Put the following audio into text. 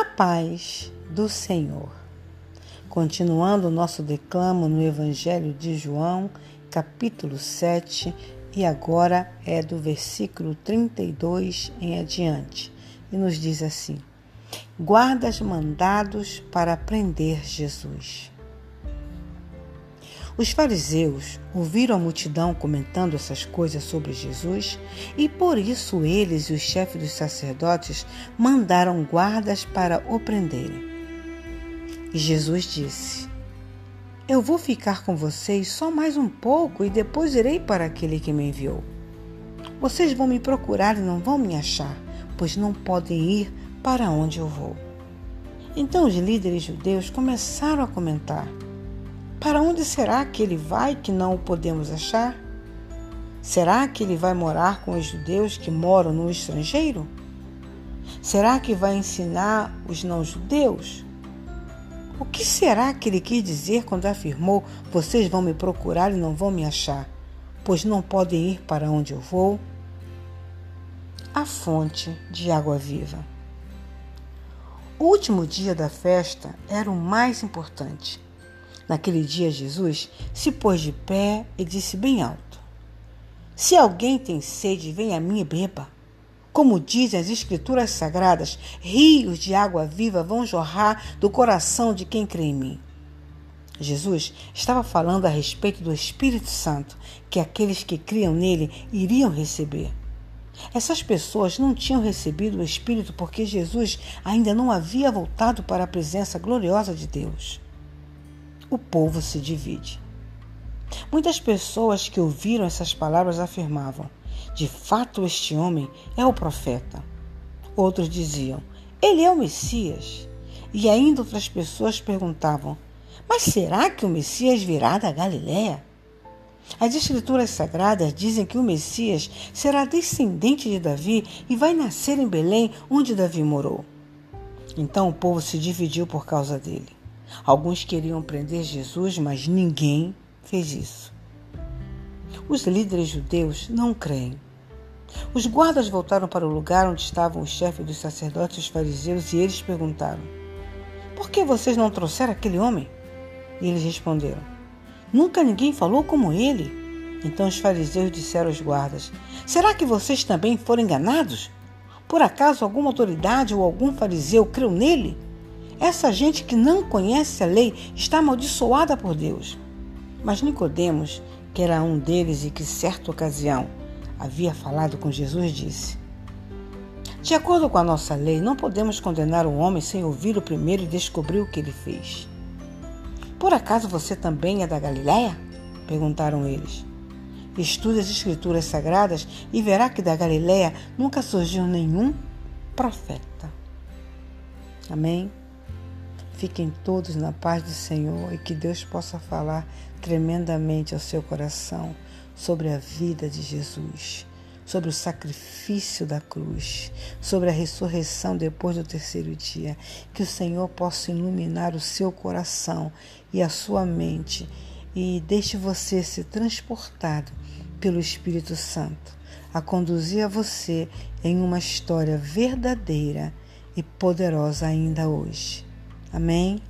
A paz do Senhor. Continuando o nosso declamo no Evangelho de João, capítulo 7, e agora é do versículo 32 em adiante, e nos diz assim: Guardas mandados para prender Jesus. Os fariseus ouviram a multidão comentando essas coisas sobre Jesus e por isso eles e os chefes dos sacerdotes mandaram guardas para o prenderem. E Jesus disse: Eu vou ficar com vocês só mais um pouco e depois irei para aquele que me enviou. Vocês vão me procurar e não vão me achar, pois não podem ir para onde eu vou. Então os líderes judeus começaram a comentar. Para onde será que ele vai que não o podemos achar? Será que ele vai morar com os judeus que moram no estrangeiro? Será que vai ensinar os não-judeus? O que será que ele quis dizer quando afirmou: Vocês vão me procurar e não vão me achar, pois não podem ir para onde eu vou? A fonte de água viva. O último dia da festa era o mais importante. Naquele dia, Jesus se pôs de pé e disse bem alto: Se alguém tem sede, venha a mim e beba. Como dizem as Escrituras Sagradas, rios de água viva vão jorrar do coração de quem crê em mim. Jesus estava falando a respeito do Espírito Santo, que aqueles que criam nele iriam receber. Essas pessoas não tinham recebido o Espírito porque Jesus ainda não havia voltado para a presença gloriosa de Deus o povo se divide. Muitas pessoas que ouviram essas palavras afirmavam: de fato, este homem é o profeta. Outros diziam: ele é o Messias. E ainda outras pessoas perguntavam: mas será que o Messias virá da Galiléia? As Escrituras Sagradas dizem que o Messias será descendente de Davi e vai nascer em Belém, onde Davi morou. Então o povo se dividiu por causa dele. Alguns queriam prender Jesus, mas ninguém fez isso. Os líderes judeus não creem. Os guardas voltaram para o lugar onde estavam os chefes dos sacerdotes e os fariseus e eles perguntaram: Por que vocês não trouxeram aquele homem? E eles responderam: Nunca ninguém falou como ele. Então os fariseus disseram aos guardas: Será que vocês também foram enganados? Por acaso alguma autoridade ou algum fariseu creu nele? Essa gente que não conhece a lei está amaldiçoada por Deus. Mas Nicodemos, que era um deles e que certa ocasião havia falado com Jesus, disse: De acordo com a nossa lei, não podemos condenar um homem sem ouvir o primeiro e descobrir o que ele fez. Por acaso você também é da Galiléia? perguntaram eles. Estude as escrituras sagradas e verá que da Galiléia nunca surgiu nenhum profeta. Amém? Fiquem todos na paz do Senhor e que Deus possa falar tremendamente ao seu coração sobre a vida de Jesus, sobre o sacrifício da cruz, sobre a ressurreição depois do terceiro dia. Que o Senhor possa iluminar o seu coração e a sua mente e deixe você ser transportado pelo Espírito Santo a conduzir a você em uma história verdadeira e poderosa ainda hoje. Amém?